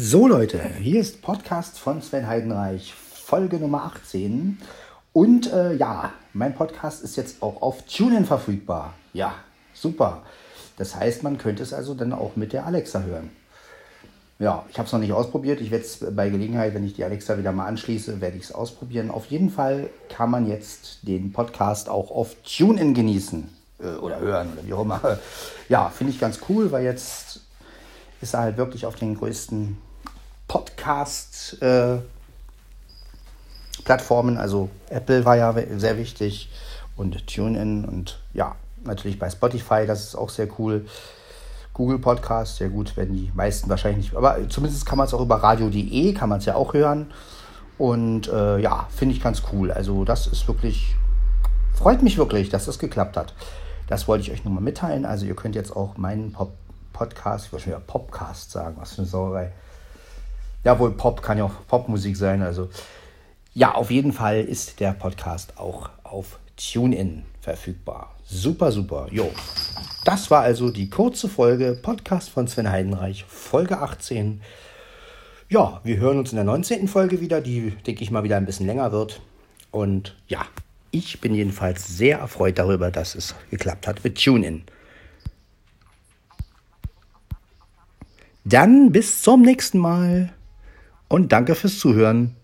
So Leute, hier ist Podcast von Sven Heidenreich, Folge Nummer 18. Und äh, ja, mein Podcast ist jetzt auch auf TuneIn verfügbar. Ja, super. Das heißt, man könnte es also dann auch mit der Alexa hören. Ja, ich habe es noch nicht ausprobiert. Ich werde es bei Gelegenheit, wenn ich die Alexa wieder mal anschließe, werde ich es ausprobieren. Auf jeden Fall kann man jetzt den Podcast auch auf TuneIn genießen äh, oder hören oder wie auch immer. Ja, finde ich ganz cool, weil jetzt ist er halt wirklich auf den größten Podcast äh, Plattformen, also Apple war ja sehr wichtig und TuneIn und ja, natürlich bei Spotify, das ist auch sehr cool. Google Podcast, sehr gut, werden die meisten wahrscheinlich nicht, aber zumindest kann man es auch über radio.de, kann man es ja auch hören. Und äh, ja, finde ich ganz cool. Also das ist wirklich, freut mich wirklich, dass das geklappt hat. Das wollte ich euch nochmal mitteilen. Also ihr könnt jetzt auch meinen Pop Podcast, ich wollte schon wieder Popcast sagen, was für eine Sauerei. Ja, wohl Pop kann ja auch Popmusik sein. Also ja, auf jeden Fall ist der Podcast auch auf TuneIn verfügbar. Super, super. Jo. Das war also die kurze Folge Podcast von Sven Heidenreich, Folge 18. Ja, wir hören uns in der 19. Folge wieder, die, denke ich mal, wieder ein bisschen länger wird. Und ja, ich bin jedenfalls sehr erfreut darüber, dass es geklappt hat mit TuneIn. Dann bis zum nächsten Mal und danke fürs Zuhören.